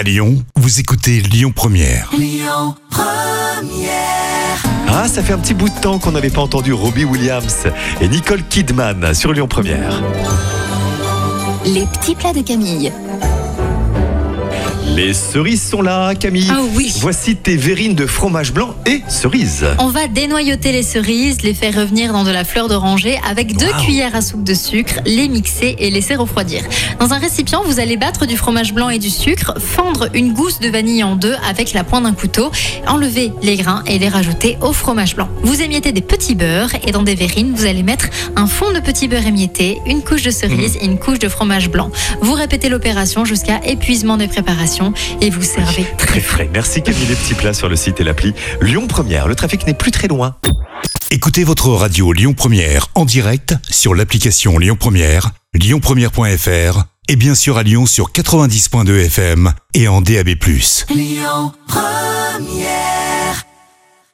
À Lyon, vous écoutez Lyon Première. Ah, ça fait un petit bout de temps qu'on n'avait pas entendu Robbie Williams et Nicole Kidman sur Lyon Première. Les petits plats de Camille. Les cerises sont là, Camille. Ah oui. Voici tes verrines de fromage blanc et cerises. On va dénoyauter les cerises, les faire revenir dans de la fleur d'oranger avec deux Wow. cuillères à soupe de sucre, les mixer et laisser refroidir. Dans un récipient, vous allez battre du fromage blanc et du sucre, fendre une gousse de vanille en deux avec la pointe d'un couteau, enlever les grains et les rajouter au fromage blanc. Vous émiettez des petits beurres et dans des verrines, vous allez mettre un fond de petit beurre émietté, une couche de cerise et une couche de fromage blanc. Vous répétez l'opération jusqu'à épuisement des préparations et vous servez très Très frais. Merci Camille. Les petits plats sur le site et l'appli Lyon Première. Le trafic n'est plus très loin. Écoutez votre radio Lyon Première en direct sur l'application Lyon Première, lyonpremière.fr et bien sûr à Lyon sur 90.2 FM et en DAB+.